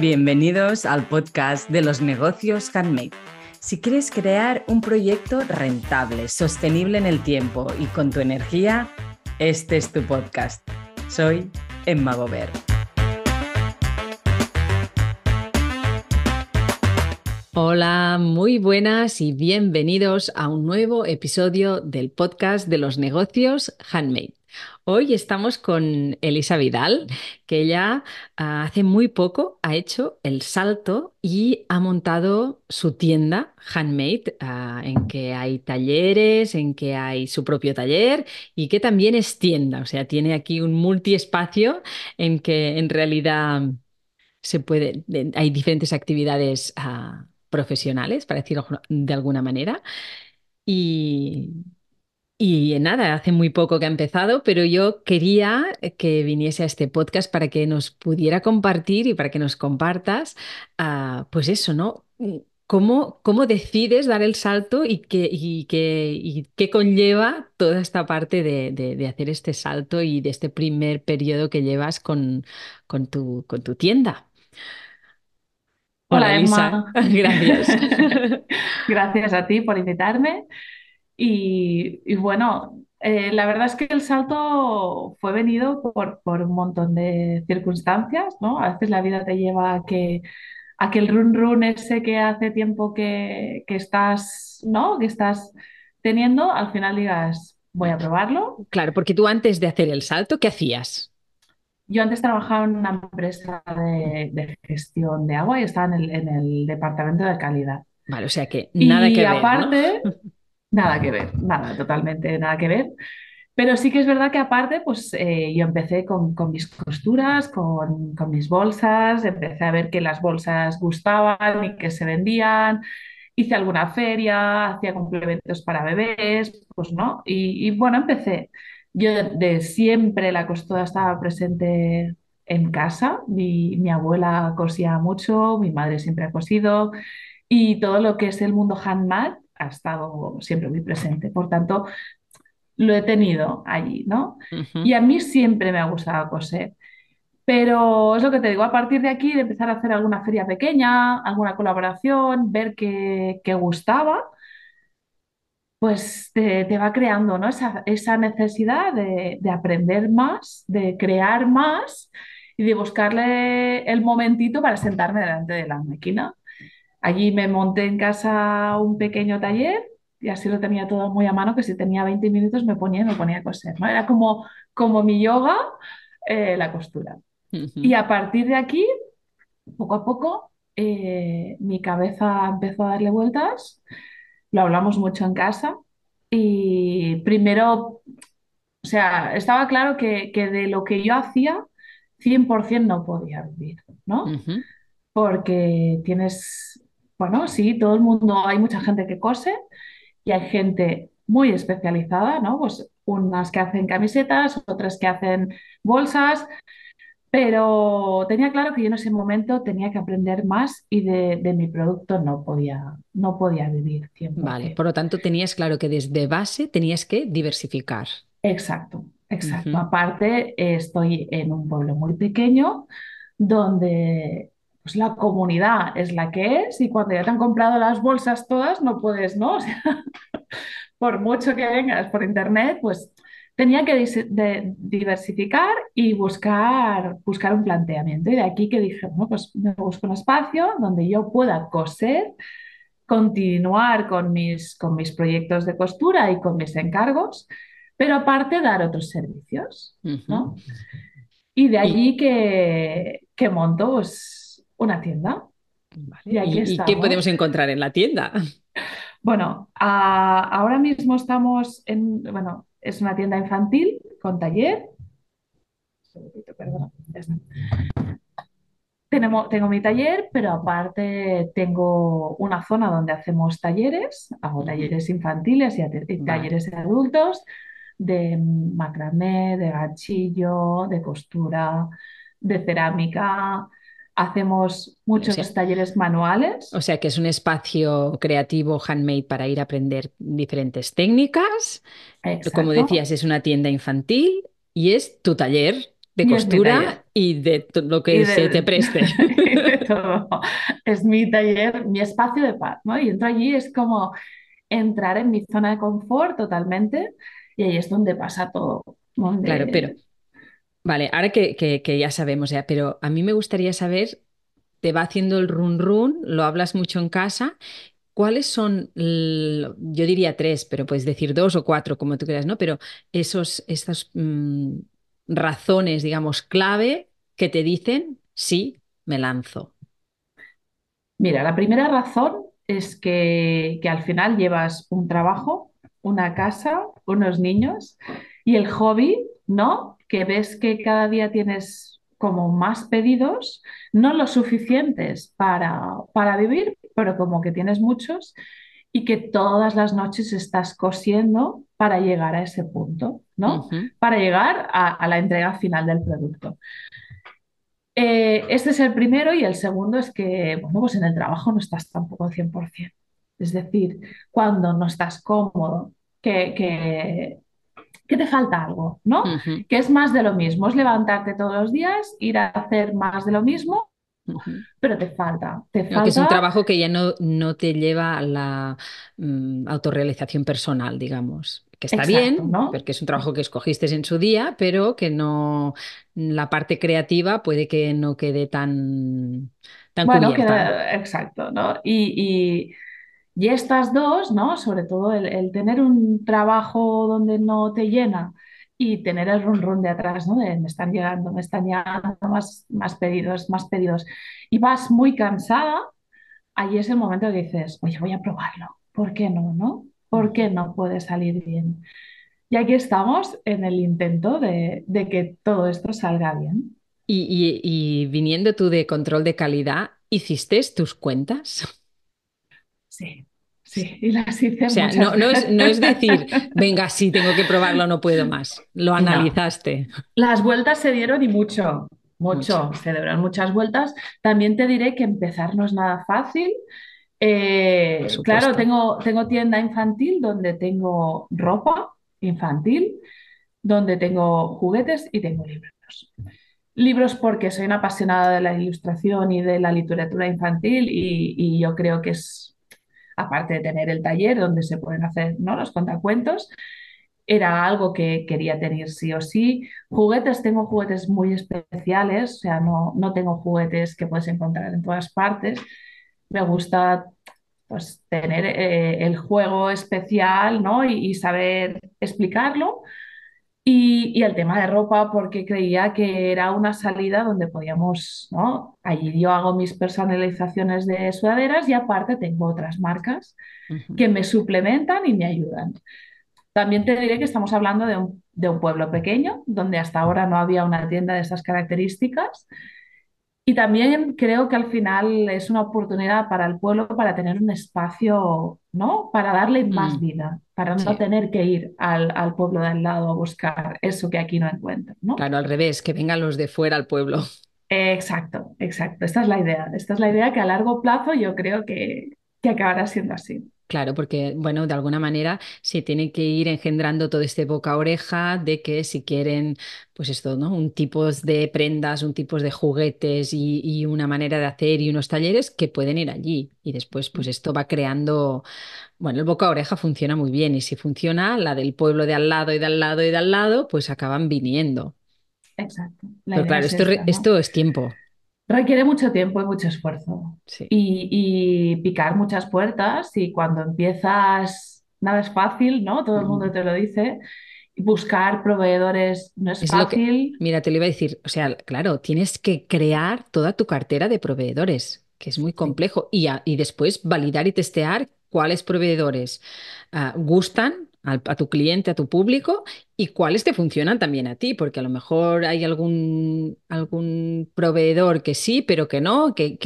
Bienvenidos al podcast de los negocios handmade. Si quieres crear un proyecto rentable, sostenible en el tiempo y con tu energía, este es tu podcast. Soy Emma Gober. Hola, muy buenas y bienvenidos a un nuevo episodio del podcast de los negocios handmade. Hoy estamos con Elisa Vidal, que ella ah, hace muy poco ha hecho el salto y ha montado su tienda handmade, ah, en que hay talleres, en que hay su propio taller y que también es tienda. O sea, tiene aquí un multiespacio en que en realidad se puede, hay diferentes actividades ah, profesionales, para decirlo de alguna manera. Y y nada, hace muy poco que ha empezado, pero yo quería que viniese a este podcast para que nos pudiera compartir y para que nos compartas, ah, pues eso, ¿no? ¿Cómo, ¿Cómo, decides dar el salto y qué, y qué conlleva toda esta parte de, hacer este salto y de este primer periodo que llevas con, con, tu, con tu tienda? Hola, Emma. Gracias. Gracias a ti por invitarme. Y, bueno, eh, la verdad es que el salto fue venido por, un montón de circunstancias, ¿no? A veces la vida te lleva a que, a que el run run ese que hace tiempo que, estás, ¿no? Que estás teniendo, al final digas, voy a probarlo. Claro, porque tú antes de hacer el salto, ¿qué hacías? Yo antes trabajaba en una empresa de, gestión de agua y estaba en el, departamento de calidad. Vale, o sea que nada que ver. aparte, Nada que ver, nada, totalmente nada que ver. Pero sí que es verdad que aparte, pues eh, yo empecé con, mis costuras, con, mis bolsas, empecé a ver que las bolsas gustaban y que se vendían, hice alguna feria, hacía complementos para bebés, pues no, y, bueno, empecé. Yo de, siempre la costura estaba presente en casa, mi, mi abuela cosía mucho, mi madre siempre ha cosido, y todo lo que es el mundo handmade ha estado siempre muy presente. Por tanto, lo he tenido allí, ¿no? Y a mí siempre me ha gustado coser. Pero es lo que te digo, a partir de aquí, de empezar a hacer alguna feria pequeña, alguna colaboración, ver que, gustaba, pues te, va creando ¿no? esa, esa necesidad de, de, aprender más, de crear más y de buscarle el momentito para sentarme delante de la máquina. Allí me monté en casa un pequeño taller y así lo tenía todo muy a mano, que si tenía 20 minutos me ponía y me ponía a coser. ¿no? Era como, como mi yoga, eh, la costura. Y a partir de aquí, poco a poco, eh, mi cabeza empezó a darle vueltas, lo hablamos mucho en casa y primero, o sea, estaba claro que, de lo que yo hacía, 100% no podía vivir, ¿no? Porque tienes bueno, sí, todo el mundo, hay mucha gente que cose y hay gente muy especializada, ¿no? Pues unas que hacen camisetas, otras que hacen bolsas, pero tenía claro que yo en ese momento tenía que aprender más y de, mi producto no podía, no podía vivir Vale, por lo tanto tenías claro que desde base tenías que diversificar. Exacto, exacto. Aparte, estoy en un pueblo muy pequeño donde pues la comunidad es la que es y cuando ya te han comprado las bolsas todas no puedes, ¿no? O sea, por mucho que vengas por internet, pues tenía que diversificar y buscar, buscar un planteamiento. Y de aquí que dije, bueno, pues me busco un espacio donde yo pueda coser, continuar con mis, con mis proyectos de costura y con mis encargos, pero aparte dar otros servicios, ¿no? Y de allí que, que monto, pues, una tienda. Y, qué podemos encontrar en la tienda? Bueno, ahora mismo estamos en, bueno, es una tienda infantil con taller. Tenemos, tengo mi taller, pero aparte tengo una zona donde hacemos talleres, hago talleres infantiles y, talleres de adultos, de macramé, de gachillo, de costura, de cerámica, Hacemos muchos talleres manuales. O sea que es un espacio creativo handmade para ir a aprender diferentes técnicas. Como decías, es una tienda infantil y es tu taller de costura y de lo que se te preste. todo. Es mi taller, mi espacio de paz, ¿no? Y entro allí, es como entrar en mi zona de confort totalmente y ahí es donde pasa todo. Claro, pero, vale, ahora que, que, ya sabemos ya, pero a mí me gustaría saber, te va haciendo el run run, lo hablas mucho en casa ¿Cuáles son, yo diría tres, pero puedes decir dos o cuatro, como tú quieras, ¿no? Pero esos, estas mm, razones, digamos, clave que te dicen, sí, me lanzo. Mira, la primera razón es que, que al final llevas un trabajo, una casa, unos niños y el hobby, ¿no? Que ves que cada día tienes como más pedidos, no lo suficientes para, para vivir, pero como que tienes muchos y que todas las noches estás cosiendo para llegar a ese punto, ¿no? Para llegar a, la entrega final del producto. Eh, este es el primero y el segundo es que, bueno, pues en el trabajo no estás tampoco al 100%. Es decir, cuando no estás cómodo, que, que, te falta algo, ¿no? Que es más de lo mismo, es levantarte todos los días, ir a hacer más de lo mismo pero te falta, te falta... Que es un trabajo que ya no, no te lleva a la mm, autorrealización personal, digamos. Que está bien, ¿no? porque es un trabajo que escogiste en su día, pero que no la parte creativa puede que no quede tan, tan bueno, cubierta. exacto, ¿no? Y, y, estas dos, ¿no? Sobre todo el, el tener un trabajo donde no te llena y tener el run run de atrás, ¿no? De me están llegando, me están llegando más, más pedidos, más pedidos. Y vas muy cansada, ahí es el momento que dices, oye, voy a probarlo. ¿Por qué no, no? ¿Por qué no puede salir bien? Y aquí estamos en el intento de, que todo esto salga bien. Y, y, viniendo tú de control de calidad, ¿hiciste tus cuentas? Sí. Sí, y las hice O sea, no, no, es, no, es, decir, venga, sí, tengo que probarlo, no puedo más. Lo analizaste. Las vueltas se dieron y mucho, mucho, se dieron muchas vueltas. También te diré que empezar no es nada fácil. Eh, claro, tengo, tengo tienda infantil donde tengo ropa infantil, donde tengo juguetes y tengo libros. Libros porque soy una apasionada de la ilustración y de la literatura infantil y, y yo creo que es aparte de tener el taller donde se pueden hacer ¿no? los contacuentos, era algo que quería tener sí o sí. Juguetes, tengo juguetes muy especiales, o sea, no, no tengo juguetes que puedes encontrar en todas partes. Me gusta pues, tener eh, el juego especial ¿no? y, y saber explicarlo. Y, el tema de ropa, porque creía que era una salida donde podíamos, ¿no? Allí yo hago mis personalizaciones de sudaderas y aparte tengo otras marcas que me suplementan y me ayudan. También te diré que estamos hablando de un, de un pueblo pequeño, donde hasta ahora no había una tienda de esas características y también creo que al final es una oportunidad para el pueblo para tener un espacio, ¿no? Para darle más mm. vida, para no tener que ir al, al, pueblo de al lado a buscar eso que aquí no encuentro, ¿no? Claro, al revés, que vengan los de fuera al pueblo. Exacto, exacto. Esta es la idea. Esta es la idea que a largo plazo yo creo que, que acabará siendo así. Claro, porque, bueno, de alguna manera se tiene que ir engendrando todo este boca oreja de que si quieren, pues esto, ¿no? Un tipo de prendas, un tipo de juguetes y, una manera de hacer y unos talleres que pueden ir allí. Y después, pues esto va creando, bueno, el boca oreja funciona muy bien y si funciona, la del pueblo de al lado y de al lado y de al lado, pues acaban viniendo. Exacto. Pero claro, esto, esto es tiempo. Requiere mucho tiempo y mucho esfuerzo. Y, picar muchas puertas y cuando empiezas, nada es fácil, ¿no? Todo el mundo te lo dice. Buscar proveedores no es, fácil. mira, te lo iba a decir, o sea, claro, tienes que crear toda tu cartera de proveedores, que es muy complejo, y, y después validar y testear cuáles proveedores ah, gustan a, tu cliente, a tu público y cuáles te funcionan también a ti, porque a lo mejor hay algún, algún proveedor que sí, pero que no, que,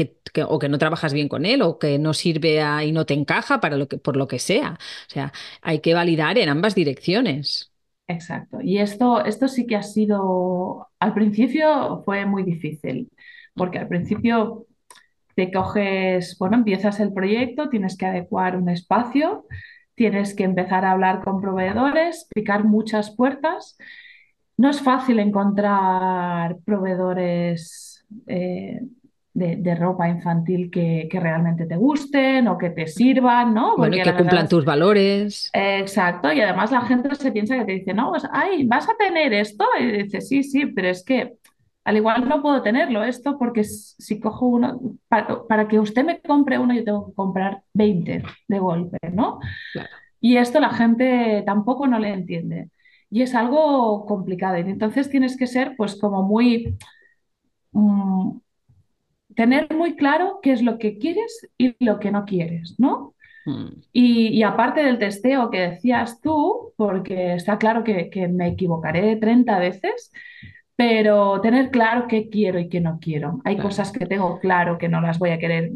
o que no trabajas bien con él o que no sirve y no te encaja para lo que, por lo que sea. O sea, hay que validar en ambas direcciones. Exacto. Y esto, esto sí que ha sido, al principio fue muy difícil, porque al principio te coges, bueno, empiezas el proyecto, tienes que adecuar un espacio, tienes que empezar a hablar con proveedores, picar muchas puertas no es fácil encontrar proveedores eh, de, de ropa infantil que, que realmente te gusten o que te sirvan, ¿no? Bueno, y que verdad cumplan tus valores. Exacto, y además la gente se piensa que te dice, no, pues, ay, ¿vas a tener esto? Y dices, sí, sí, pero es que al igual no puedo tenerlo esto porque si cojo uno, para, para que usted me compre uno, yo tengo que comprar 20 de golpe, ¿no? Claro. Y esto la gente tampoco no le entiende. Y es algo complicado. Y entonces tienes que ser, pues, como muy, mm, tener muy claro qué es lo que quieres y lo que no quieres, ¿no? Mm, Y, y aparte del testeo que decías tú, porque está claro que, que me equivocaré 30 veces, pero tener claro qué quiero y qué no quiero. Hay claro. cosas que tengo claro que no las voy a querer.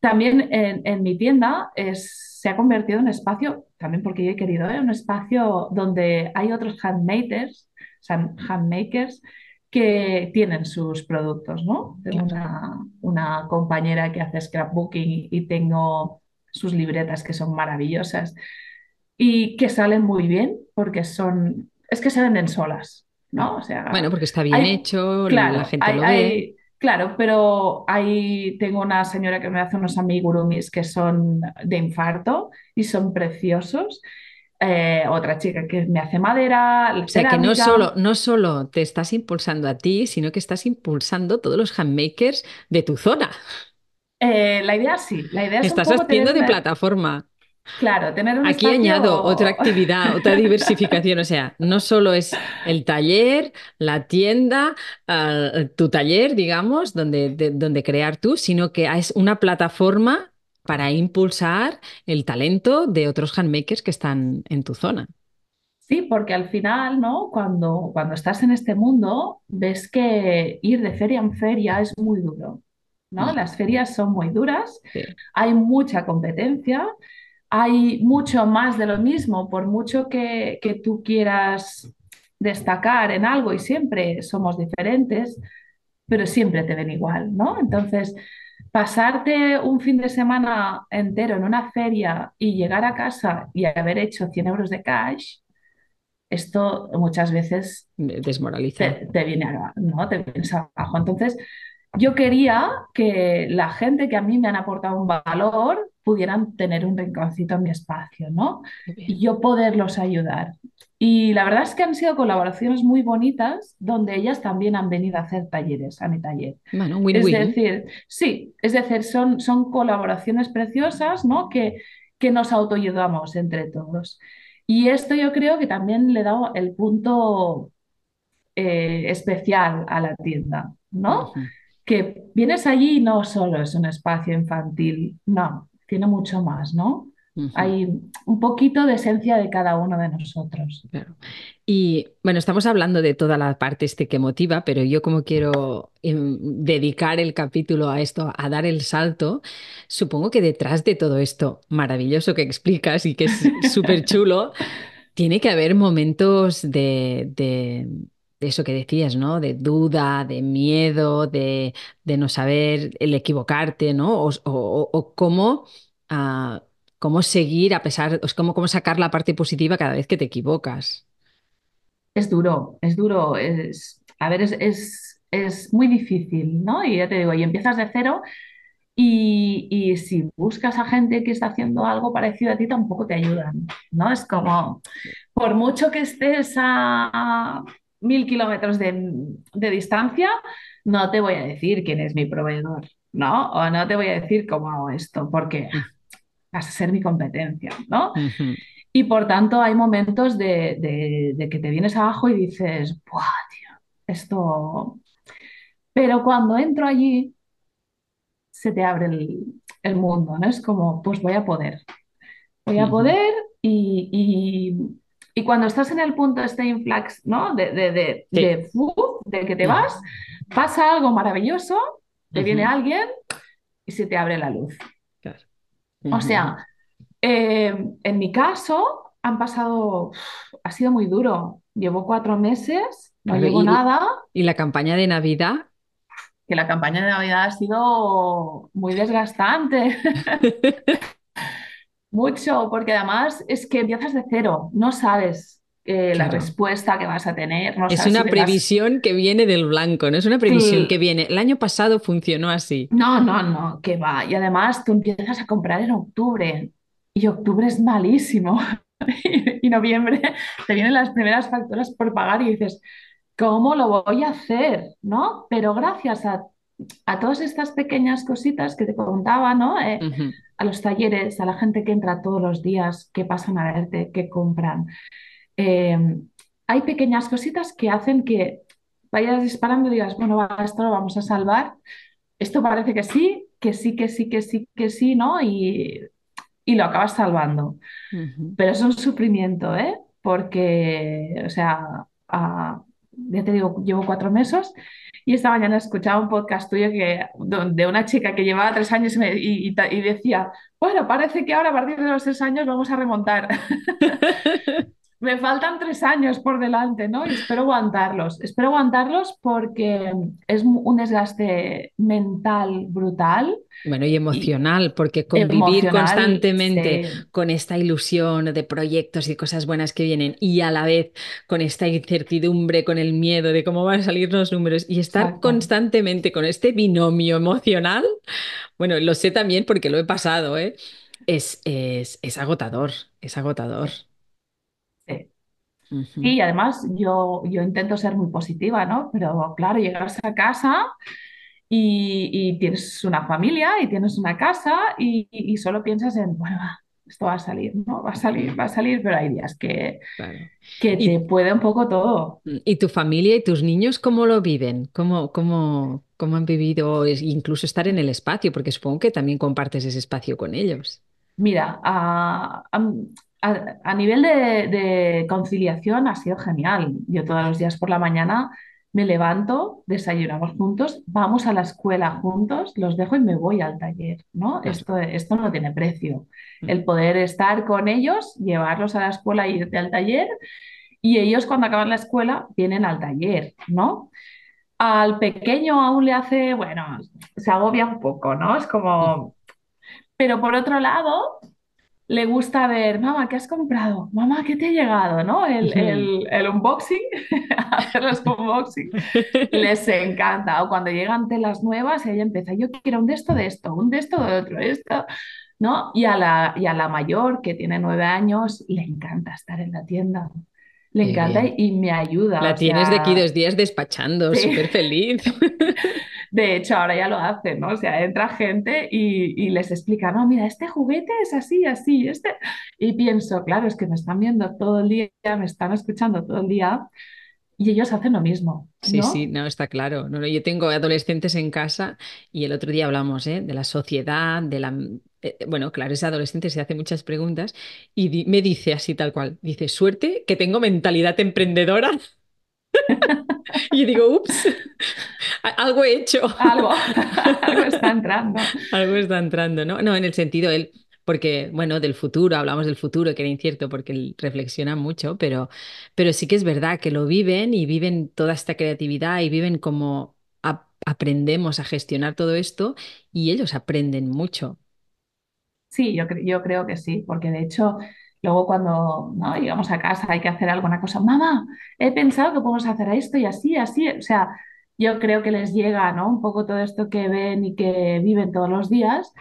También en, en mi tienda es, se ha convertido en espacio, también porque yo he querido, ¿eh? un espacio donde hay otros handmakers, o sea, handmakers que tienen sus productos, ¿no? Tengo una, una compañera que hace scrapbooking y tengo sus libretas que son maravillosas y que salen muy bien porque son, es que se venden solas, ¿no? O sea, Bueno, porque está bien hay, hecho, la claro, gente hay, lo ve. hay, claro, pero ahí tengo una señora que me hace unos amigurumis que son de infarto y son preciosos. Eh, otra chica que me hace madera, O sea que no solo, no solo te estás impulsando a ti, sino que estás impulsando todos los handmakers de tu zona. Eh, la idea sí, la idea es un Estás tener haciendo de plataforma. Claro, tener un Aquí añado otra actividad, otra diversificación. O sea, no solo es el taller, la tienda, ah, tu taller, digamos, donde, de- donde crear tú, sino que es una plataforma para impulsar el talento de otros handmakers que están en tu zona. Sí, porque al final, ¿no? Cuando, cuando estás en este mundo, ves que ir de feria en feria es muy duro, ¿no? Mm, Las ferias son muy duras, sí. hay mucha competencia, hay mucho más de lo mismo, por mucho que, que tú quieras destacar en algo y siempre somos diferentes, pero siempre te ven igual, ¿no? Entonces, pasarte un fin de semana entero en una feria y llegar a casa y haber hecho 100 euros de cash, esto muchas veces Desmoraliza. te, te viene a, ¿no? Te vienes abajo. Entonces, yo quería que la gente que a mí me han aportado un valor pudieran tener un rinconcito en mi espacio, ¿no? Y yo poderlos ayudar. Y la verdad es que han sido colaboraciones muy bonitas donde ellas también han venido a hacer talleres a mi taller. Bueno, Es win-win. decir, sí, es decir, son, son colaboraciones preciosas, ¿no? Que, que nos autoayudamos entre todos. Y esto yo creo que también le da el punto eh, especial a la tienda, ¿no? Ujú, Que vienes allí y no solo es un espacio infantil, no, tiene mucho más, ¿no? Hay un poquito de esencia de cada uno de nosotros. Claro. Y bueno, estamos hablando de toda la parte este que motiva, pero yo como quiero em, dedicar el capítulo a esto, a dar el salto, supongo que detrás de todo esto maravilloso que explicas y que es súper chulo, tiene que haber momentos de, de- de eso que decías, ¿no? De duda, de miedo, de, de no saber el equivocarte, ¿no? O, o- cómo, ah, cómo seguir a pesar, o cómo, cómo sacar la parte positiva cada vez que te equivocas. Es duro, es duro, es, a ver, es, es, es muy difícil, ¿no? Y ya te digo, y empiezas de cero y, y si buscas a gente que está haciendo algo parecido a ti, tampoco te ayudan, ¿no? Es como, por mucho que estés a mil kilómetros de, de distancia, no te voy a decir quién es mi proveedor, ¿no? O no te voy a decir cómo hago esto, porque Mm, vas a ser mi competencia, ¿no? Y por tanto hay momentos de, de- de que te vienes abajo y dices, ¡buah, tío! Esto... Pero cuando entro allí, se te abre el, el mundo, ¿no? Es como, pues voy a poder, voy a poder y, y- y cuando estás en el punto este influx, ¿no? De, de, de, Sí. de, de que te vas, pasa algo maravilloso, te viene alguien y se te abre la luz. claro. O sea, eh, en mi caso han pasado, ha sido muy duro. Llevo cuatro meses, no llevo y, nada, y la campaña de Navidad. que la campaña de Navidad ha sido muy desgastante, mucho, porque además es que empiezas de cero, no sabes. eh, la respuesta que vas a tener, no Es si una previsión que viene del blanco, no es una previsión que viene. El año pasado funcionó así. no, no, no, que va. Y además tú empiezas a comprar en octubre y octubre es malísimo. Y noviembre te vienen las primeras facturas por pagar y dices, ¿cómo lo voy a hacer? ¿No? Pero gracias a, a todas estas pequeñas cositas que te contaba, ¿no? Eh, a los talleres, a la gente que entra todos los días, que pasan a verte, que compran. eh, hay pequeñas cositas que hacen que vayas disparando y digas, bueno, va, esto lo vamos a salvar. Esto parece que sí, que sí, que sí, que sí, que sí, ¿no? Y, y lo acabas salvando. Pero es un sufrimiento, ¿eh? Porque, o sea, ya te digo, llevo cuatro meses y esta mañana escuchaba un podcast tuyo que, de una chica que llevaba tres años y, y decía, bueno, parece que ahora a partir de los tres años vamos a remontar. Me faltan tres años por delante, ¿no? Y espero aguantarlos. Espero aguantarlos porque es un desgaste mental brutal Bueno, y y emocional, porque convivir emocional. constantemente Sí, con esta ilusión de proyectos y cosas buenas que vienen y a la vez con esta incertidumbre, con el miedo de cómo van a salir los números y estar exacto. constantemente con este binomio emocional, bueno, lo sé también porque lo he pasado, ¿eh? Es, es, es agotador, es agotador. Sí. Y además yo, yo intento ser muy positiva, ¿no? Pero claro, llegas a casa y, y tienes una familia y tienes una casa y, y solo piensas en, bueno, esto va a salir, ¿no? Va a salir, va a salir, pero hay días que, Claro. que te ¿Y, puede un poco todo. y tu familia y tus niños cómo lo viven? ¿Cómo, cómo, cómo han vivido incluso estar en el espacio? Porque supongo que también compartes ese espacio con ellos. Mira, a- a- a nivel de, de conciliación ha sido genial. Yo todos los días por la mañana me levanto, desayunamos juntos, vamos a la escuela juntos, los dejo y me voy al taller, ¿no? Claro. Esto, esto no tiene precio. Mm. El poder estar con ellos, llevarlos a la escuela e irte al taller, y ellos cuando acaban la escuela vienen al taller, ¿no? Al pequeño aún le hace, bueno, se agobia un poco, ¿no? Es Mm. como... Pero por otro lado le gusta ver, mamá, ¿qué has comprado? Mamá, ¿qué te ha llegado? ¿No? El, el, el unboxing, hacer los unboxing, les encanta. O cuando llegan telas nuevas, ella empieza, yo quiero un de esto, de esto, un de esto, de otro, esto, ¿no? Y a la, y a la mayor, que tiene nueve años, le encanta estar en la tienda. Le encanta bien. y, me ayuda, La tienes de aquí dos días despachando, sí. súper feliz. De hecho, ahora ya lo hacen, ¿no? O sea, entra gente y, y les explica, no, mira, este juguete es así, así, este... Y pienso, claro, es que me están viendo todo el día, me están escuchando todo el día y ellos hacen lo mismo, Sí, sí, ¿no? no, está claro. No, no, yo tengo adolescentes en casa y el otro día hablamos, ¿eh? de la sociedad, de la... eh, bueno, claro, es adolescente, se hace muchas preguntas y di- me dice así tal cual, dice, suerte que tengo mentalidad emprendedora. Y digo, ups, algo he hecho. Algo, algo está entrando. Algo está entrando, ¿no? No, en el sentido él, porque, bueno, del futuro, hablamos del futuro, que era incierto porque él reflexiona mucho, pero, pero sí que es verdad que lo viven y viven toda esta creatividad y viven como ap- aprendemos a gestionar todo esto y ellos aprenden mucho. Sí, yo, cre- yo creo que sí, porque de hecho, luego cuando ¿no? llegamos a casa hay que hacer alguna cosa, mamá, he pensado que podemos hacer esto y así, así. O sea, yo creo que les llega, ¿no? Un poco todo esto que ven y que viven todos los días.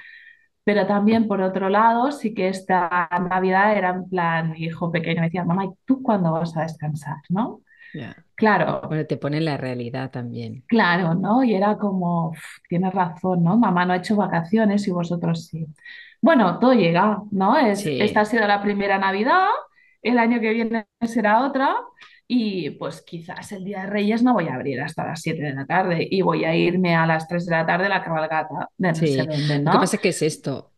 Pero también, por otro lado, sí que esta Navidad era en plan, mi hijo pequeño me decía, mamá, ¿y tú cuándo vas a descansar? ¿No? Claro, Bueno, te pone la realidad también. claro, ¿no? Y era como, "Uf, tienes razón, ¿no? Mamá no ha hecho vacaciones y vosotros sí. Bueno, todo llega, ¿no? Es, esta ha sido la primera Navidad, el año que viene será otra. Y pues quizás el Día de Reyes no voy a abrir hasta las 7 de la tarde y voy a irme a las 3 de la tarde a la cabalgata de no sí. dónde, Lo que ¿no? pasa es que es esto.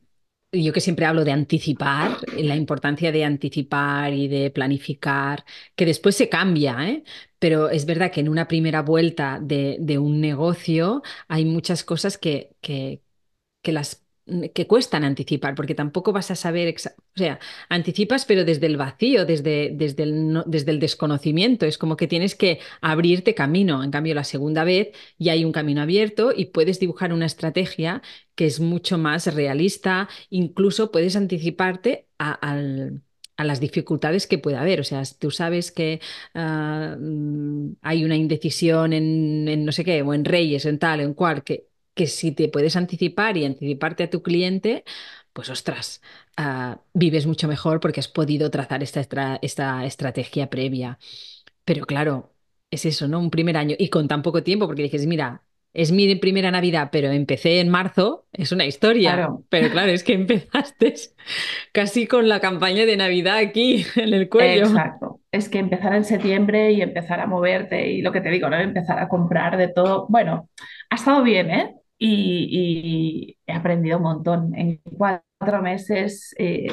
Yo que siempre hablo de anticipar, la importancia de anticipar y de planificar, que después se cambia, ¿eh? Pero es verdad que en una primera vuelta de, de un negocio hay muchas cosas que, que, que las que cuestan anticipar, porque tampoco vas a saber, o sea, anticipas pero desde el vacío, desde, desde el, desde el desconocimiento, es como que tienes que abrirte camino, en cambio la segunda vez ya hay un camino abierto y puedes dibujar una estrategia que es mucho más realista, incluso puedes anticiparte a- al a las dificultades que pueda haber. O sea, tú sabes que ah, mm, hay una indecisión en, en no sé qué, o en Reyes, en tal, en cual, que, que si te puedes anticipar y anticiparte a tu cliente, pues ostras, ah, vives mucho mejor porque has podido trazar esta, estra- esta estrategia previa. Pero claro, es eso, ¿no? Un primer año y con tan poco tiempo, porque dices, mira, es mi primera Navidad, pero empecé en marzo, es una historia. Claro, Pero claro, es que empezaste casi con la campaña de Navidad aquí en el cuello. exacto. Es que empezar en septiembre y empezar a moverte y lo que te digo, ¿no? Empezar a comprar de todo. Bueno, ha estado bien, ¿eh? Y, y he aprendido un montón. En cuatro meses eh,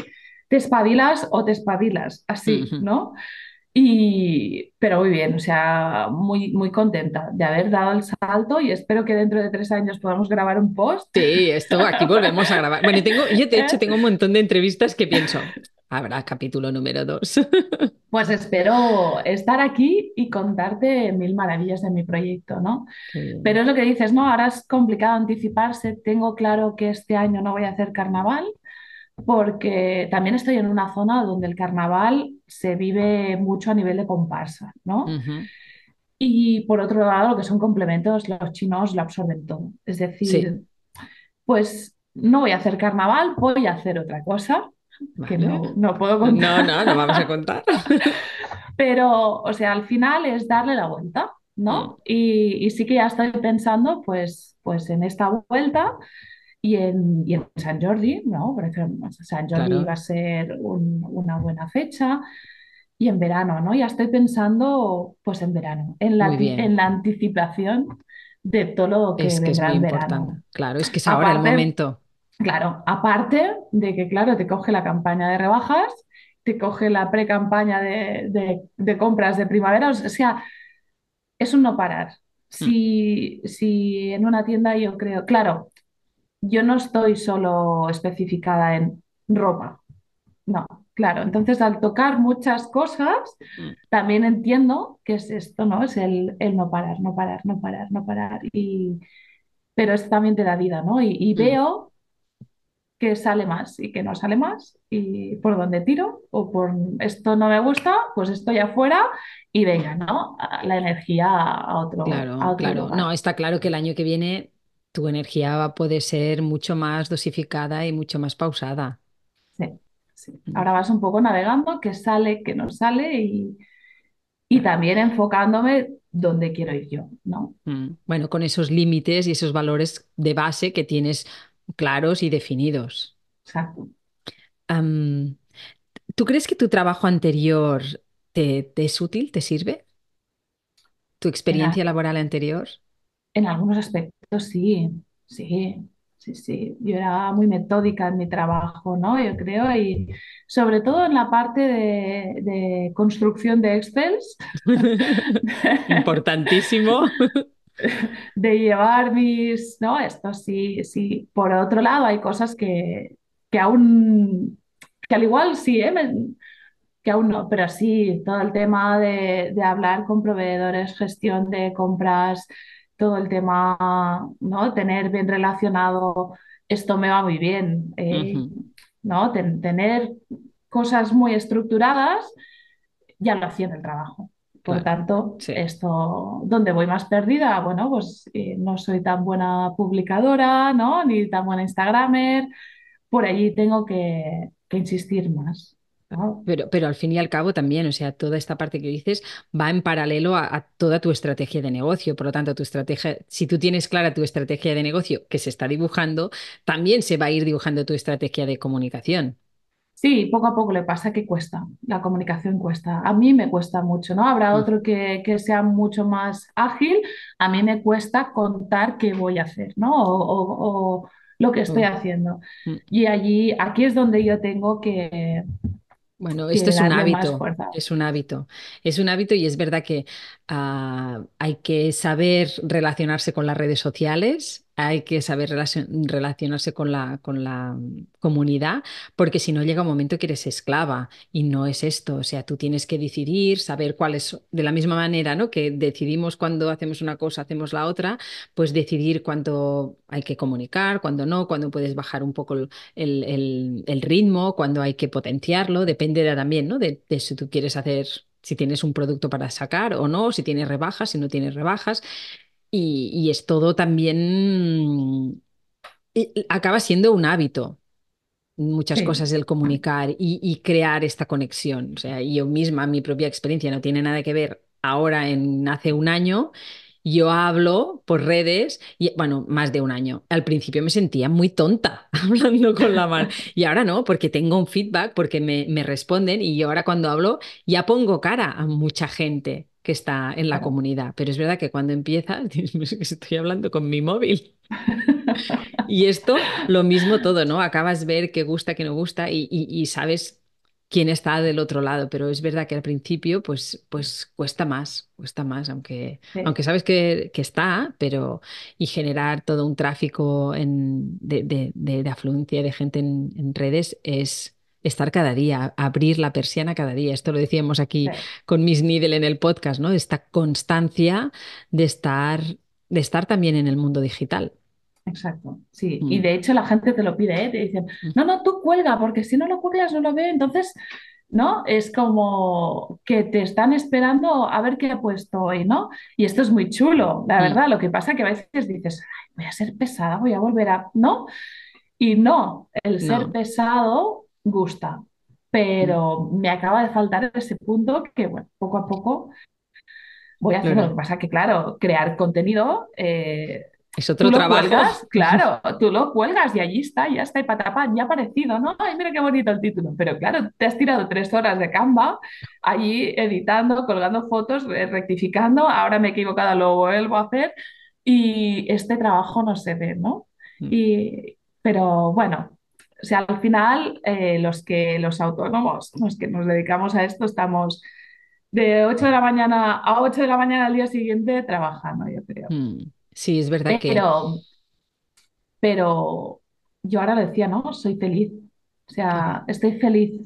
te espabilas o te espabilas, así. ¿no? Y, pero muy bien, o sea, muy, muy contenta de haber dado el salto y espero que dentro de tres años podamos grabar un post. Sí, esto aquí volvemos a grabar. Bueno, y tengo, yo de hecho tengo un montón de entrevistas que pienso, habrá capítulo número dos. Pues espero estar aquí y contarte mil maravillas de mi proyecto, ¿no? Pero es lo que dices, ¿no? Ahora es complicado anticiparse. Tengo claro que este año no voy a hacer carnaval porque también estoy en una zona donde el carnaval se vive mucho a nivel de comparsa, ¿no? Y por otro lado, lo que son complementos, los chinos lo absorben todo. Es Sí, decir, pues no voy a hacer carnaval, voy a hacer otra cosa que no, no puedo No, contar. no, no vamos a contar. Pero, o sea, al final es darle la vuelta, Mm, ¿no? Y, y sí que ya estoy pensando, pues, pues en esta vuelta y en, y en San Jordi, ¿no? Por ejemplo, San Jordi va a ser un- una buena fecha. Y en verano, ¿no? Ya estoy pensando, pues en verano, en la, en la anticipación de todo lo que Es que es muy vendrá en importante. verano. Claro, es que es ahora el momento. Claro, aparte de que, claro, te coge la campaña de rebajas, te coge la pre-campaña de, de- de compras de primavera, o sea, es un no parar. Mm, Si, si en una tienda yo creo, claro, yo no estoy solo especificada en ropa, no, claro. Entonces, al tocar muchas cosas, mm, también entiendo que es esto, ¿no? Es el, el no parar, no parar, no parar, no parar. Y, pero esto también te da vida, ¿no? Y, y mm. veo que sale más y que no sale más y por dónde tiro o por esto no me gusta, pues estoy afuera y venga, ¿no? La energía a otro, a Claro, otro claro. No, está claro que el año que viene tu energía poder ser mucho más dosificada y mucho más pausada. Sí, sí. Mm, Ahora vas un poco navegando, que sale, que no sale y, y también enfocándome dónde quiero ir yo, ¿no? mm. Bueno, con esos límites y esos valores de base que tienes claros y definidos. Exacto. ¿tú crees que tu trabajo anterior te, te es útil, te sirve? ¿Tu En, experiencia laboral anterior? en algunos aspectos sí, sí, sí, sí. Yo era muy metódica en mi trabajo, ¿no? Yo creo, y sobre todo en la parte de, de construcción de Excels, Importantísimo. de llevar mis, ¿no? Esto sí, sí. Por otro lado, hay cosas que, que aún, que al igual sí, ¿eh? Me- que aún no, pero sí, todo el tema de, de hablar con proveedores, gestión de compras, todo el tema, ¿no? Tener bien relacionado, esto me va muy bien, eh, ¿no? Ten- tener cosas muy estructuradas, ya lo hacía en el trabajo. Por claro, tanto, sí. esto, ¿dónde voy más perdida? Bueno, pues eh, no soy tan buena publicadora, ¿no? Ni tan buena Instagramer. Por allí tengo que, que insistir más. ¿no? Pero, pero al fin y al cabo también, o sea, toda esta parte que dices va en paralelo a, a toda tu estrategia de negocio. Por lo tanto, tu estrategia, si tú tienes clara tu estrategia de negocio que se está dibujando, también se va a ir dibujando tu estrategia de comunicación. Sí, poco a poco le pasa que cuesta, la comunicación cuesta. A mí me cuesta mucho, ¿no? Habrá Mm, otro que, que sea mucho más ágil, a mí me cuesta contar qué voy a hacer, ¿no? O, o- o lo que estoy mm, haciendo. mm. Y allí, aquí es donde yo tengo que, Bueno, esto es un hábito, es un hábito, es un hábito y es verdad que ah, hay que saber relacionarse con las redes sociales, hay que saber relacionarse con la, con la comunidad, porque si no llega un momento que eres esclava y no es esto. O sea, tú tienes que decidir, saber cuál es, de la misma manera, ¿no? Que decidimos cuando hacemos una cosa, hacemos la otra, pues decidir cuándo hay que comunicar, cuándo no, cuándo puedes bajar un poco el, el, ritmo, cuándo hay que potenciarlo, dependerá también, ¿no? De, de si tú quieres hacer si tienes un producto para sacar o no, si tienes rebajas, si no tienes rebajas. Y, es todo también, acaba siendo un hábito, muchas cosas el comunicar y, crear esta conexión. O sea, yo misma, mi propia experiencia no tiene nada que ver ahora en hace un año. Yo hablo por redes y, bueno, más de un año. Al principio me sentía muy tonta hablando con la mano y ahora no, porque tengo un feedback, porque me, me responden y yo ahora cuando hablo ya pongo cara a mucha gente que está en la comunidad. Pero es verdad que cuando empiezas, estoy hablando con mi móvil. y esto, lo mismo todo, ¿no? Acabas ver qué gusta, qué no gusta y, y, sabes quién está del otro lado, pero es verdad que al principio pues, pues cuesta más, cuesta más, aunque, aunque sabes que, que, está, pero y generar todo un tráfico en, de, de, de, afluencia de gente en, en redes es, estar cada día, abrir la persiana cada día. Esto lo decíamos aquí con Miss Needle en el podcast, ¿no? Esta constancia de estar, de estar también en el mundo digital. Exacto, sí. Y mm. de hecho la gente te lo pide, ¿eh? Te dicen, mm. no, no, tú cuelga, porque si no lo cuelgas no lo ve. Entonces, ¿no? Es como que te están esperando a ver qué ha puesto hoy, ¿no? Y esto es muy chulo, la mm. verdad. Lo que pasa que a veces dices, voy a ser pesada, voy a volver a, ¿no? Y no, el ser pesado gusta, pero me acaba de faltar ese punto que, bueno, poco a poco voy a hacer. Lo que pasa que, claro, crear contenido... Eh, es otro trabajo. claro, tú lo cuelgas y allí está, ya está, y patapán, ya ha aparecido, ¿no? Ay, mira qué bonito el título. Pero claro, te has tirado tres horas de Canva allí editando, colgando fotos, eh, rectificando, ahora me he equivocado, lo vuelvo a hacer y este trabajo no se ve, ¿no? Mm. Y, pero bueno, o sea, al final, eh, los que los autónomos, los que nos dedicamos a esto, estamos de 8 de la mañana a 8 de la mañana al día siguiente trabajando, yo creo. Mm, sí, es verdad que. Pero yo ahora decía, ¿no? Soy feliz. O sea, estoy feliz.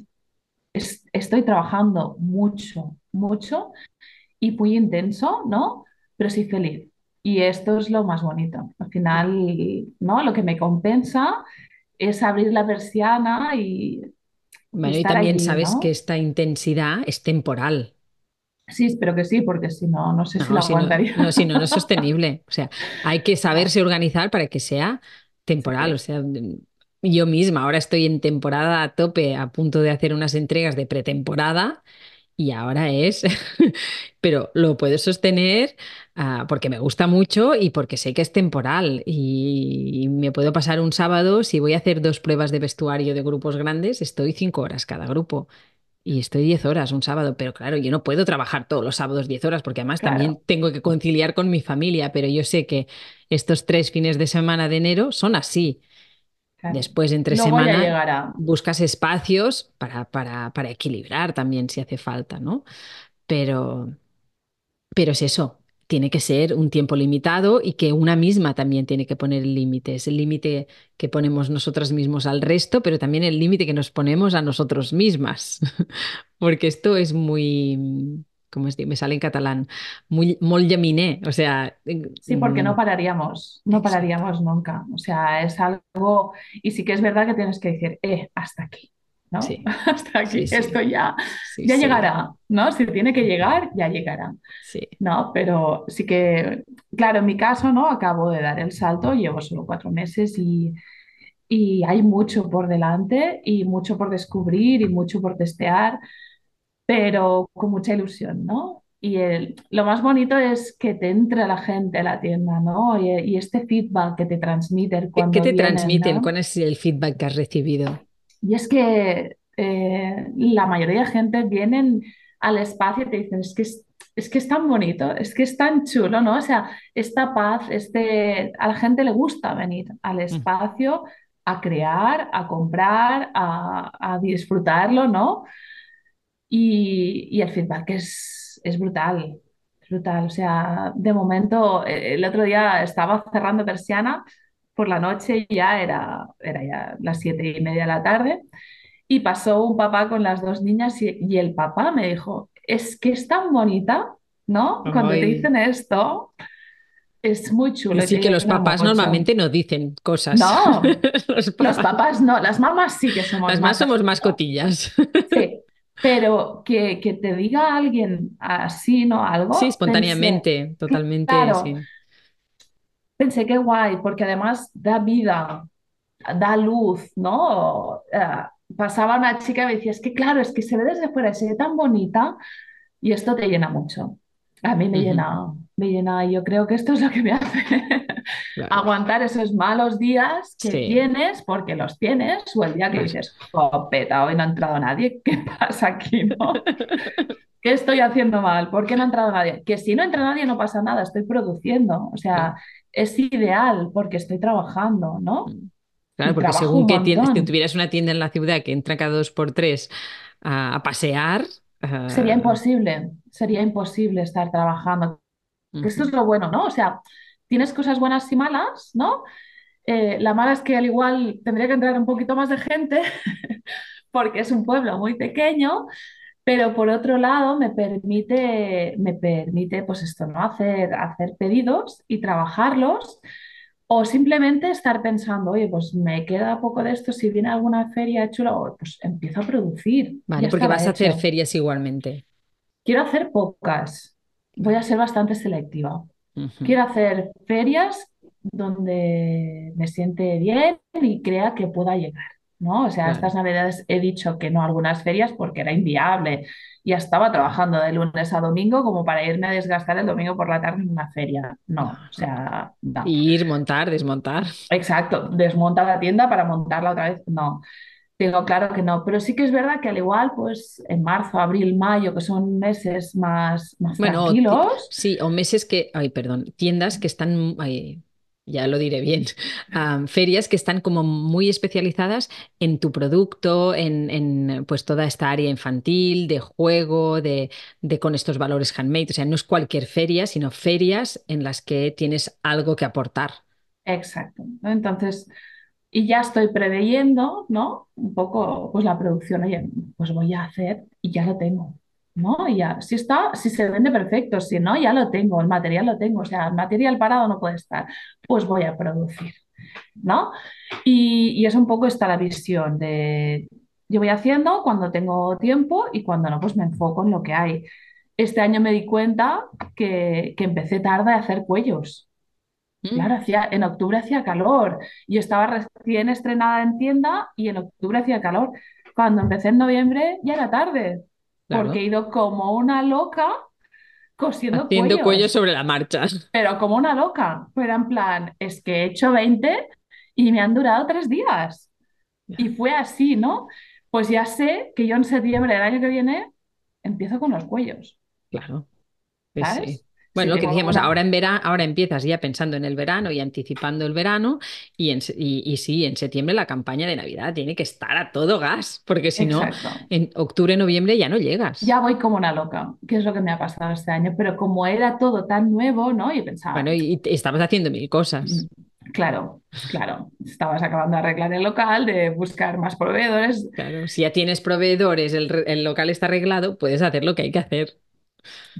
estoy trabajando mucho, mucho y muy intenso, ¿no? Pero soy feliz. Y esto es lo más bonito. Al final, ¿no? Lo que me compensa es abrir la persiana y... Bueno, y, también sabes que esta intensidad es temporal. Sí, espero que sí, porque si no, no sé si la aguantaría. No, si no, no es sostenible. O sea, hay que saberse organizar para que sea temporal. O sea, yo misma ahora estoy en temporada a tope, a punto de hacer unas entregas de pretemporada y ahora es, pero lo puedo sostener ah, porque me gusta mucho y porque sé que es temporal y, me puedo pasar un sábado, si voy a hacer dos pruebas de vestuario de grupos grandes, estoy cinco horas cada grupo y estoy diez horas un sábado, pero claro, yo no puedo trabajar todos los sábados diez horas porque además también tengo que conciliar con mi familia, pero yo sé que estos tres fines de semana de enero son así. Después, entre semana, buscas espacios para, para, para, equilibrar también si hace falta, ¿no? Pero, pero es eso, tiene que ser un tiempo limitado y que una misma también tiene que poner el límite. Es el límite que ponemos nosotras mismos al resto, pero también el límite que nos ponemos a nosotros mismas. Porque esto es muy, como es, me sale en catalán, muy molt o sea... Sí, porque no mm, pararíamos, no pararíamos nunca, o sea, es algo, y sí que es verdad que tienes que decir, eh, hasta aquí, ¿no? hasta aquí, esto ya, ya llegará, ¿no? Si tiene que llegar, ya llegará, sí. ¿no? Pero sí que, claro, en mi caso, ¿no? Acabo de dar el salto, llevo solo cuatro meses y... Y hay mucho por delante y mucho por descubrir y mucho por testear pero con mucha ilusión, ¿no? Y el, lo más bonito es que te entre la gente a la tienda, ¿no? Y, este feedback que te transmiten. Cuando ¿Qué te transmiten? ¿Cuál es el feedback que has recibido? Y es que eh, la mayoría de gente vienen al espacio y te dicen, es que es, que es tan bonito, es que es tan chulo, ¿no? O sea, esta paz, este, a la gente le gusta venir al mm. espacio a crear, a comprar, a, a disfrutarlo, ¿no? y, el feedback es, es brutal, brutal. O sea, de momento, eh, el otro día estaba cerrando persiana por la noche ya era, era ya las siete y media de la tarde y pasó un papá con las dos niñas y, y el papá me dijo, es que es tan bonita, ¿no? Cuando te dicen esto, es muy chulo sí que los papás normalmente no dicen cosas. No, Los los papás. no, las mamás sí que somos Las más somos así, más ¿no? cotillas. Sí, pero que, que te diga alguien así, ¿no? Sí, Algo, pensé, espontáneamente, totalmente, claro, sí. Pensé qué guay, porque además da vida, da luz, ¿no? Eh, pasaba una chica y me decía, es que claro, es que se ve desde fuera, y se ve tan bonita y esto te llena mucho. A mí me Ujú, llena, me llena, y yo creo que esto es lo que me hace Claro. aguantar esos malos días que Sí. tienes, porque los tienes, o el día que Pues, dices, jopeta, hoy no ha entrado nadie, ¿qué pasa aquí, no? ¿Qué estoy haciendo mal? ¿Por qué no ha entrado nadie? Que si no entra nadie no pasa nada, estoy produciendo, o sea. Es ideal porque estoy trabajando, ¿no? Mm. Claro, Y porque según que tienes, si tuvieras una tienda en la ciudad que entra cada dos por tres a, a pasear, Sería ah, imposible, sería imposible estar trabajando. Esto es lo bueno, ¿no? O sea, tienes cosas buenas y malas, ¿no? Eh, la mala es que al igual tendría que entrar un poquito más de gente porque es un pueblo muy pequeño, pero por otro lado me permite, me permite pues esto, ¿no? Hacer, hacer pedidos y trabajarlos o simplemente estar pensando, oye, pues me queda poco de esto, si viene alguna feria chula, o, pues empiezo a producir, Vale, porque vas a hacer ferias igualmente. Quiero hacer pocas, voy a ser bastante selectiva. Quiero hacer ferias donde me siente bien y crea que pueda llegar, ¿no? O sea, estas navidades he dicho que no a algunas ferias porque era inviable. Ya estaba trabajando de lunes a domingo como para irme a desgastar el domingo por la tarde en una feria. No, o sea, no. Ir, montar, desmontar. Exacto, desmonta la tienda para montarla otra vez. No, tengo claro que no. Pero sí que es verdad que al igual, pues en marzo, abril, mayo, que son meses más, más Bueno, tranquilos, sí, o meses que, ay, perdón, tiendas que están, ay, ya lo diré bien, ferias que están como muy especializadas en tu producto, en, en, pues toda esta área infantil, de juego, de, de con estos valores handmade. O sea, no es cualquier feria, sino ferias en las que tienes algo que aportar. exacto. Entonces, y ya estoy preveyendo, ¿no? Un poco, pues la producción, oye, pues voy a hacer y ya lo tengo, ¿no? Y ya, si está, si se vende perfecto, si no, ya lo tengo, el material lo tengo, o sea, el material parado no puede estar, pues voy a producir, ¿no? Y, y es un poco esta la visión de, yo voy haciendo cuando tengo tiempo y cuando no, pues me enfoco en lo que hay. Este año me di cuenta que, que empecé tarde a hacer cuellos. Mm, Claro, hacía, en octubre hacía calor. Yo estaba recién estrenada en tienda y en octubre hacía calor. Cuando empecé en noviembre ya era tarde, porque he ido como una loca cosiendo haciendo cuello cuellos, sobre la marcha. pero como una loca. Pero en plan, es que he hecho 20 y me han durado tres días. Y fue así, ¿no? Pues ya sé que yo en septiembre del año que viene empiezo con los cuellos, Claro. Pues sí. Bueno, lo que decíamos, ahora en verano, ahora empiezas ya pensando en el verano y anticipando el verano, y, en, y, y sí, en septiembre la campaña de Navidad tiene que estar a todo gas, porque si no, en octubre, noviembre ya no llegas. ya voy como una loca, que es lo que me ha pasado este año, pero como era todo tan nuevo, ¿no? Y pensaba, Bueno, y, y estabas haciendo mil "Mm, cosas. claro, claro, estabas acabando de arreglar el local, de buscar más proveedores, Claro, si ya tienes proveedores, el, el local está arreglado, puedes hacer lo que hay que hacer.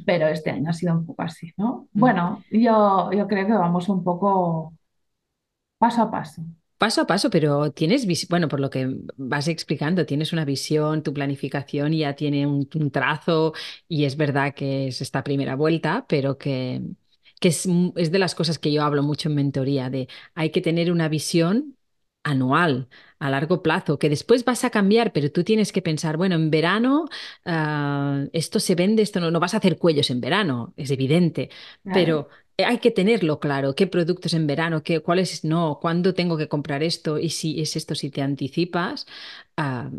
Pero este año ha sido un poco así, ¿no? Mm. Bueno, yo, yo creo que vamos un poco paso a paso. Paso a paso, pero tienes, bueno, por lo que vas explicando, tienes una visión, tu planificación ya tiene un, un trazo y es verdad que es esta primera vuelta, pero que, que es, es de las cosas que yo hablo mucho en mentoría, de hay que tener una visión anual, a largo plazo, que después vas a cambiar, pero tú tienes que pensar, bueno, en verano ah, esto se vende, esto no, no vas a hacer cuellos en verano, es evidente, Claro, pero Hay que tenerlo claro, qué productos en verano, qué, cuáles no, cuándo tengo que comprar esto y si es esto, si te anticipas, ah,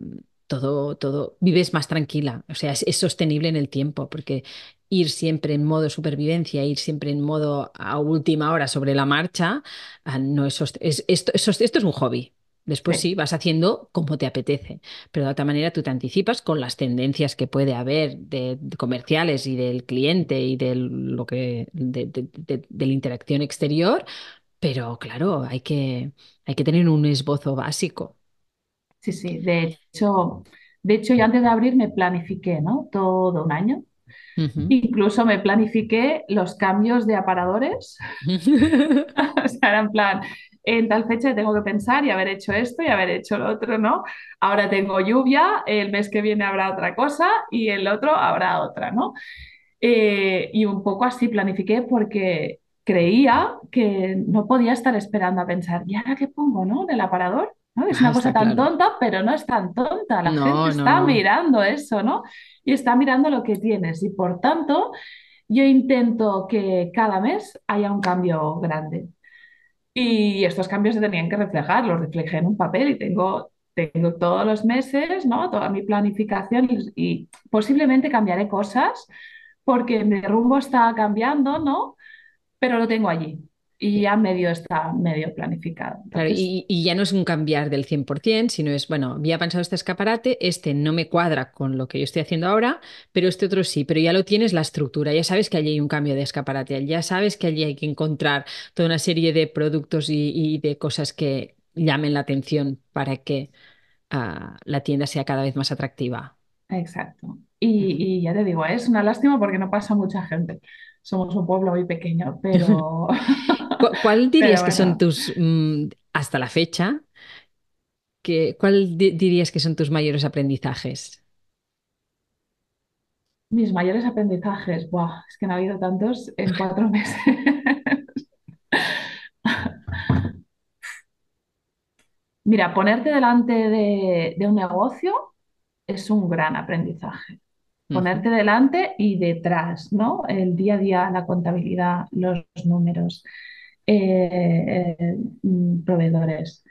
todo, todo, vives más tranquila, o sea, es, es sostenible en el tiempo, porque ir siempre en modo supervivencia, ir siempre en modo a última hora sobre la marcha, ah, no es, es- esto, es esto es un hobby. Después sí, sí, vas haciendo como te apetece, pero de otra manera tú te anticipas con las tendencias que puede haber de, de comerciales y del cliente y de lo que de, de- de- de la interacción exterior, pero claro, hay que, hay que tener un esbozo básico. Sí, sí. De hecho, de hecho, yo antes de abrir me planifiqué, ¿no? Todo un año. Incluso me planifiqué los cambios de aparadores. O sea, era en plan, en tal fecha tengo que pensar y haber hecho esto y haber hecho lo otro, ¿no? Ahora tengo lluvia, el mes que viene habrá otra cosa y el otro habrá otra, ¿no? Eh, y un poco así planifiqué porque creía que no podía estar esperando a pensar, ¿y ahora qué pongo, no? En el aparador. ¿No? Es Ah, una cosa tan claro. tonta, pero no es tan tonta. La gente No, está no. mirando eso, ¿no? Y está mirando lo que tienes. Y por tanto, yo intento que cada mes haya un cambio grande. Y estos cambios se tenían que reflejar, los reflejé en un papel y tengo, tengo todos los meses, ¿no? Toda mi planificación y, y posiblemente cambiaré cosas porque mi rumbo está cambiando, ¿no? Pero lo tengo allí y ya medio está medio planificado. Claro, y, y ya no es un cambiar del 100%, sino es, bueno, había pensado este escaparate, este no me cuadra con lo que yo estoy haciendo ahora, pero este otro sí, pero ya lo tienes la estructura, ya sabes que allí hay un cambio de escaparate, ya sabes que allí hay que encontrar toda una serie de productos y, y de cosas que llamen la atención para que ah, la tienda sea cada vez más atractiva. exacto. Y, y ya te digo, es una lástima porque no pasa mucha gente. Somos un pueblo muy pequeño, pero, ¿Cu- ¿Cuál pero dirías que son tus, mm, hasta la fecha, que, cuál di- dirías que son tus mayores aprendizajes? mis mayores aprendizajes, ¡buah! Es que no ha habido tantos en cuatro meses. Mira, ponerte delante de, de un negocio es un gran aprendizaje. Ponerte delante y detrás, ¿no? El día a día, la contabilidad, los números, eh, eh, mm, proveedores.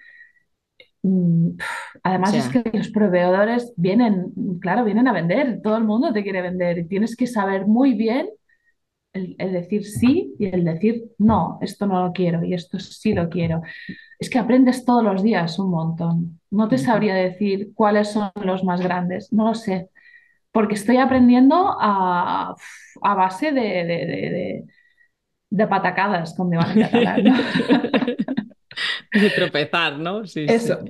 Mm, O Además es que los proveedores vienen, claro, vienen a vender, todo el mundo te quiere vender y tienes que saber muy bien el, el decir sí y el decir no, esto no lo quiero y esto sí lo quiero. Es que aprendes todos los días un montón. No te sabría decir cuáles son los más grandes, no lo sé, porque estoy aprendiendo a, a base de, de, de, de- de patacadas, digan en catalán, ¿no? De tropezar, ¿no? Sí, sí. Eso,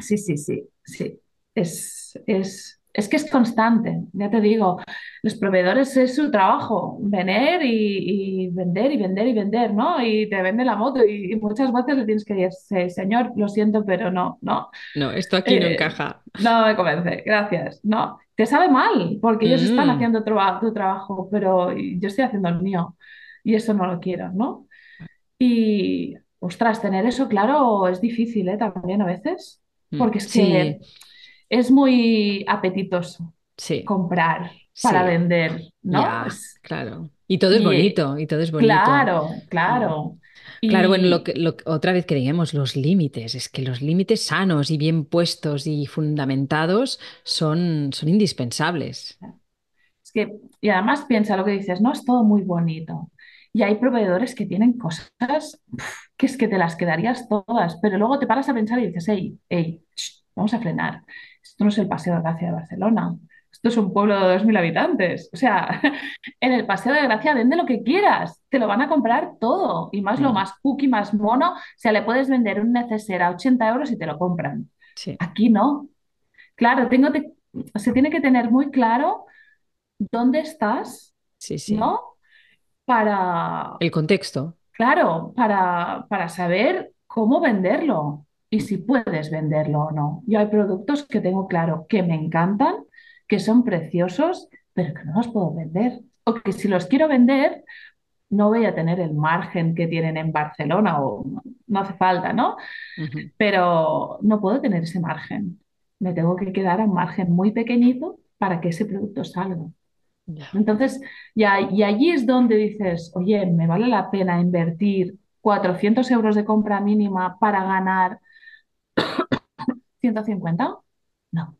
sí, sí, sí, sí. Es, es, es que es constante, ya te digo, los proveedores es su trabajo, vender y, y vender y vender y vender, ¿no? Y te vende la moto y, y muchas veces le tienes que decir, "Sí, señor, lo siento, pero no, no. No, esto aquí no Eh, encaja. no me convence, gracias. No, te sabe mal porque ellos están Mm, haciendo traba- tu trabajo, pero yo estoy haciendo el mío y eso no lo quiero, ¿no? Y, ostras, tener eso claro es difícil, ¿eh? También a veces, mm. porque es Sí, que es muy apetitoso sí, comprar para sí, vender, ¿no? claro. Y todo es y bonito, y todo es bonito. claro, Mm. claro. Claro, bueno, lo que, lo otra vez que digamos, los límites, es que los límites sanos y bien puestos y fundamentados son, son indispensables. Es que, y además piensa lo que dices, no es todo muy bonito. Y hay proveedores que tienen cosas que es que te las quedarías todas, pero luego te paras a pensar y dices, hey, hey, vamos a frenar. Esto no es el Paseo de Gracia de Barcelona. Esto es un pueblo de 2.000 habitantes. O sea, en el Paseo de Gracia vende lo que quieras. Te lo van a comprar todo. Y más lo Mm, más cookie, más mono. O sea, le puedes vender un neceser a 80 euros y te lo compran. sí, Aquí no. Claro, tengo te- se tiene que tener muy claro dónde estás, sí, sí. ¿no? Para, El contexto. claro, para, para saber cómo venderlo y si puedes venderlo o no. Yo hay productos que tengo claro que me encantan, que son preciosos, pero que no los puedo vender. O que si los quiero vender, no voy a tener el margen que tienen en Barcelona o no, hace falta, ¿no? Pero no puedo tener ese margen. Me tengo que quedar a un margen muy pequeñito para que ese producto salga. Entonces, ya, y allí es donde dices, oye, ¿me vale la pena invertir 400 euros de compra mínima para ganar 150? No,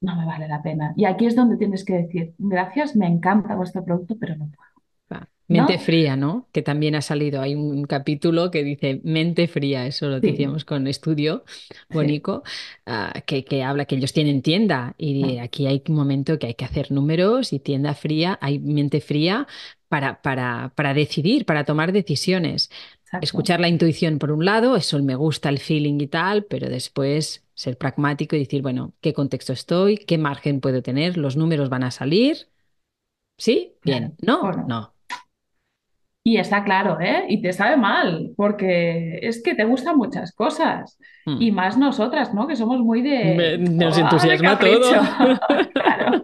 no me vale la pena. Y aquí es donde tienes que decir, gracias, me encanta vuestro producto, pero no puedo. Mente ¿no? fría, ¿no? Que también ha salido. Hay un capítulo que dice mente fría, eso lo Sí, decíamos con Estudio sí. Bonico, ah, que, que habla que ellos tienen tienda y Mm, aquí hay un momento que hay que hacer números y tienda fría, hay mente fría para, para, para decidir, para tomar decisiones. Exacto. escuchar la intuición por un lado, eso me gusta el feeling y tal, pero después ser pragmático y decir, bueno, ¿qué contexto estoy? ¿Qué margen puedo tener? ¿Los números van a salir? ¿Sí? Bien. ¿No? Bueno, No. y está claro, ¿eh? Y te sabe mal, porque es que te gustan muchas cosas. Mm. Y más nosotras, ¿no? Que somos muy Me- de, nos ¡ah, de entusiasma todo. Claro.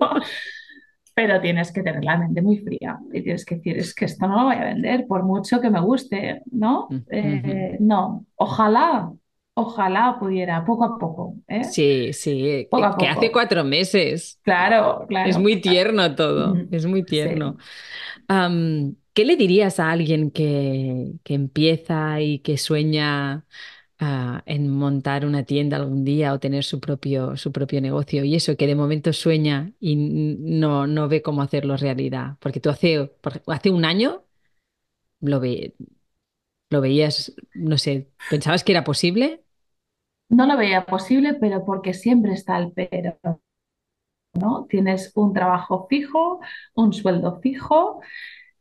Pero tienes que tener la mente muy fría y tienes que decir, es que esto no lo voy a vender, por mucho que me guste, ¿no? Eh, no, ojalá, ojalá pudiera, poco a poco, ¿eh? Sí, sí, Poco que, a que hace poco. cuatro meses. Claro, Es claro. muy tierno todo, es muy tierno. Sí. ¿qué le dirías a alguien que, que empieza y que sueña en montar una tienda algún día o tener su propio, su propio negocio y eso, que de momento sueña y no, no ve cómo hacerlo realidad? Porque tú hace, hace un año lo ve, lo veías, no sé, ¿pensabas que era posible? No lo veía posible, pero porque siempre está el pero, ¿no? Tienes un trabajo fijo, un sueldo fijo,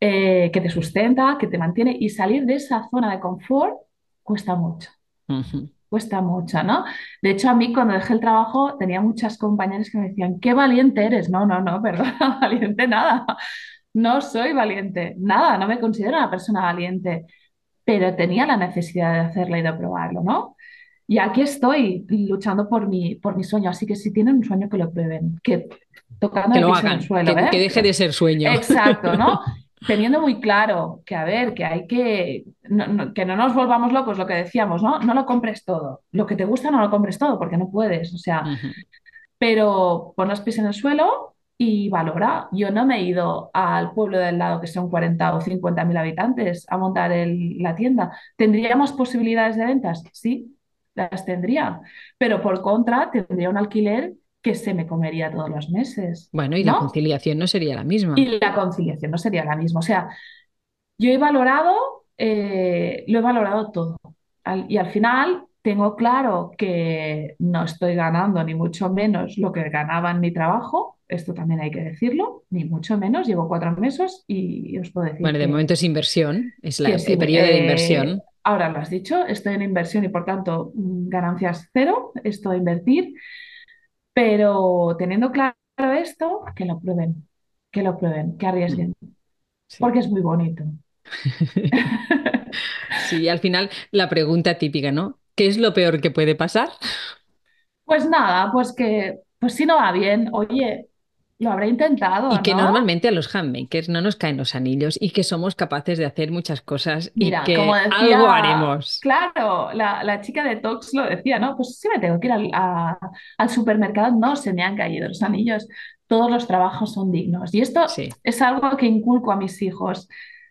eh, que te sustenta, que te mantiene, y salir de esa zona de confort cuesta mucho. Ujú, Cuesta mucho, ¿no? De hecho, a mí cuando dejé el trabajo tenía muchas compañeras que me decían, qué valiente eres. No, no, no, perdona, valiente nada. No soy valiente, nada, no me considero una persona valiente, pero tenía la necesidad de hacerlo y de probarlo, ¿no? Y aquí estoy luchando por mi, por mi sueño, así que si tienen un sueño que lo prueben, que Que tocando el lo piso en el hagan, que, suelo, que ¿eh? deje de ser sueño. Exacto, ¿no? Teniendo muy claro que, a ver, que hay que, no- no- que no nos volvamos locos, lo que decíamos, ¿no? No lo compres todo. Lo que te gusta no lo compres todo, porque no puedes, o sea, pero pon los pies en el suelo y valora. Yo no me he ido al pueblo del lado, que son 40 o 50 mil habitantes, a montar el- la tienda. ¿Tendríamos posibilidades de ventas? Sí, las tendría, pero por contra tendría un alquiler que se me comería todos los meses, Bueno, y la conciliación no sería la misma. Y la conciliación no sería la misma. O sea, yo he valorado, eh, lo he valorado todo. Al- y al final tengo claro que no estoy ganando ni mucho menos lo que ganaba en mi trabajo. Esto también hay que decirlo, ni mucho menos. Llevo cuatro meses y os puedo decir Bueno, de que, momento es inversión, es la- el periodo de eh, inversión. ahora lo has dicho, estoy en inversión y por tanto mm, ganancias cero, esto de invertir. Pero teniendo claro esto, que lo prueben, que lo prueben, que arriesguen, Sí. porque es muy bonito. Sí, al final la pregunta típica, ¿no? ¿Qué es lo peor que puede pasar? Pues nada, pues que, pues si no va bien, oye, lo habré intentado, Y que ¿no? normalmente a los handmakers no nos caen los anillos y que somos capaces de hacer muchas cosas y como que algo haremos. claro, la, la chica de Tox lo decía, ¿no? Pues si me tengo que ir al, a- al supermercado, no se me han caído los anillos, todos los trabajos son dignos. Y esto Sí. es algo que inculco a mis hijos.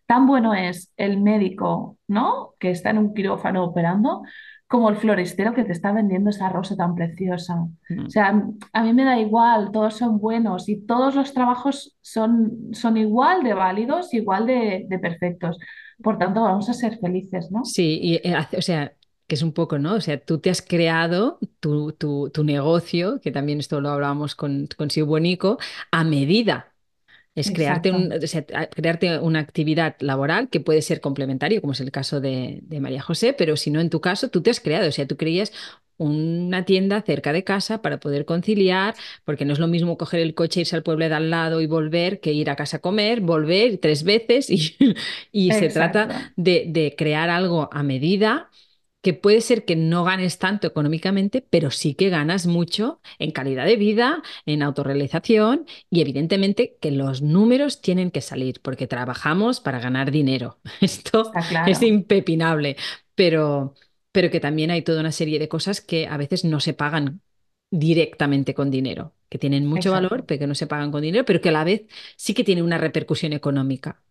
Tan bueno es el médico, ¿no? Que está en un quirófano operando, como el floristero que te está vendiendo esa rosa tan preciosa. O Mm. sea, a mí me da igual, todos son buenos y todos los trabajos son, son igual de válidos, igual de, de perfectos. Por tanto, vamos a ser felices, ¿no? Sí, y eh, o sea, que es un poco, ¿no? O sea, tú te has creado tu, tu, tu negocio, que también esto lo hablábamos con, con a medida. Es crearte, un- o sea, a- crearte una actividad laboral que puede ser complementario, como es el caso de, de María José, pero si no, en tu caso, tú te has creado, o sea, tú creías una tienda cerca de casa para poder conciliar, porque no es lo mismo coger el coche, irse al pueblo de al lado y volver, que ir a casa a comer, volver tres veces y, y se trata de, de crear algo a medida que puede ser que no ganes tanto económicamente, pero sí que ganas mucho en calidad de vida, en autorrealización y evidentemente que los números tienen que salir porque trabajamos para ganar dinero. Esto es impepinable, pero, pero que también hay toda una serie de cosas que a veces no se pagan directamente con dinero, que tienen mucho valor, pero que no se pagan con dinero, pero que a la vez sí que tienen una repercusión económica.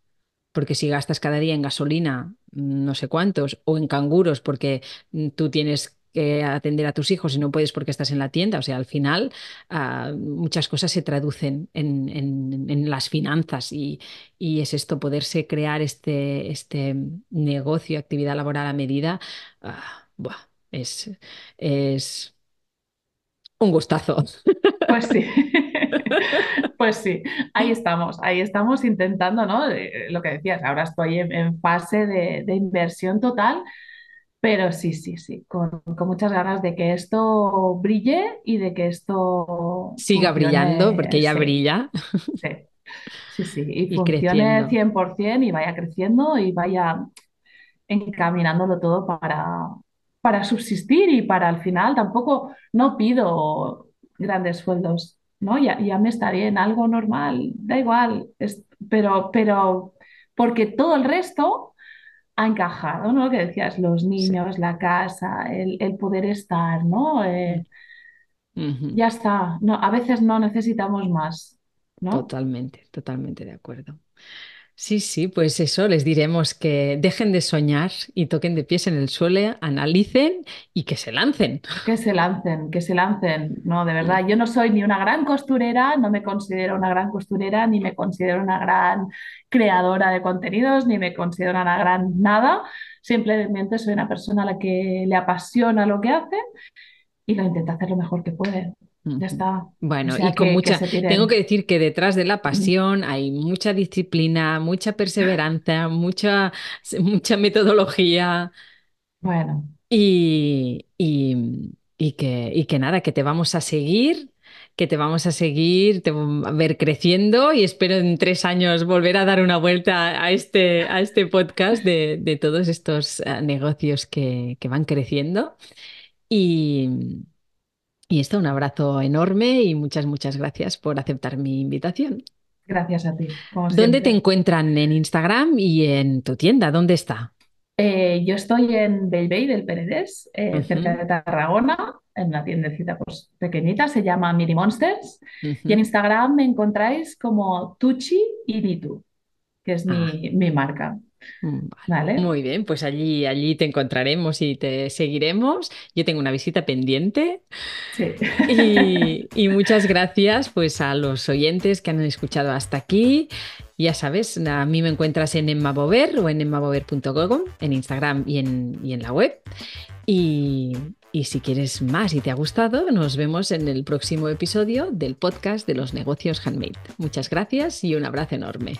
Porque si gastas cada día en gasolina, no sé cuántos, o en canguros porque mm, tú tienes que atender a tus hijos y no puedes porque estás en la tienda, o sea, al final ah, muchas cosas se traducen en, en- en las finanzas y, y es esto, poderse crear este, este negocio, actividad laboral a medida, ah, buah, es, es un gustazo. pues sí. Pues sí, ahí estamos, ahí estamos intentando, ¿no? Eh, Lo que decías, ahora estoy en, en fase de, de inversión total, pero sí, sí, sí, con, con muchas ganas de que esto brille y de que esto Siga brillando porque ya sí, brilla sí, sí, sí, y y funcione creciendo. 100% y vaya creciendo y vaya encaminándolo todo para, para subsistir y para al final tampoco no pido grandes sueldos, ¿no? Ya, ya me estaré en algo normal, da igual, es- pero, pero porque todo el resto ha encajado, ¿no? Lo que decías, los Sí. niños, la casa, el, el poder estar, ¿no? Eh, ya está, no, a veces no necesitamos más, ¿no? Totalmente, totalmente de acuerdo. Sí, sí, pues eso, les diremos que dejen de soñar y toquen de pies en el suelo, analicen y que se lancen. Que se lancen, que se lancen. No, de verdad, yo no soy ni una gran costurera, no me considero una gran costurera, ni me considero una gran creadora de contenidos, ni me considero una gran nada. Simplemente soy una persona a la que le apasiona lo que hace y lo intenta hacer lo mejor que puede. Ya está. O Bueno, y con que, mucha, tengo que decir que detrás de la pasión hay mucha disciplina, mucha perseverancia, mucha, mucha metodología. Bueno, Y, y- y que, y que nada, que te vamos a seguir, que te vamos a seguir, te a ver creciendo y espero en tres años volver a dar una vuelta a este, a este podcast de, de todos estos eh, negocios que, que van creciendo. Y, y esto, un abrazo enorme y muchas, muchas gracias por aceptar mi invitación. gracias a ti, como ¿Dónde te encuentran en Instagram y en tu tienda? ¿Dónde está? Eh, yo estoy en Bellvei del Penedès, eh, cerca de Tarragona, en una tiendecita pues, pequeñita, se llama Mini Monsters. Y en. Instagram me encontráis como Tucci y Nitu, que es Ah. mi, mi marca. Mm. Muy bien, pues allí, allí te encontraremos y te seguiremos. Yo tengo una visita pendiente Sí. y, y muchas gracias pues a los oyentes que han escuchado hasta aquí. Ya sabes, a mí me encuentras en Emma Bover o en emmabover.com, en Instagram y en, y en la web. Y, y si quieres más y te ha gustado, nos vemos en el próximo episodio del podcast de los negocios handmade. Muchas gracias y un abrazo enorme.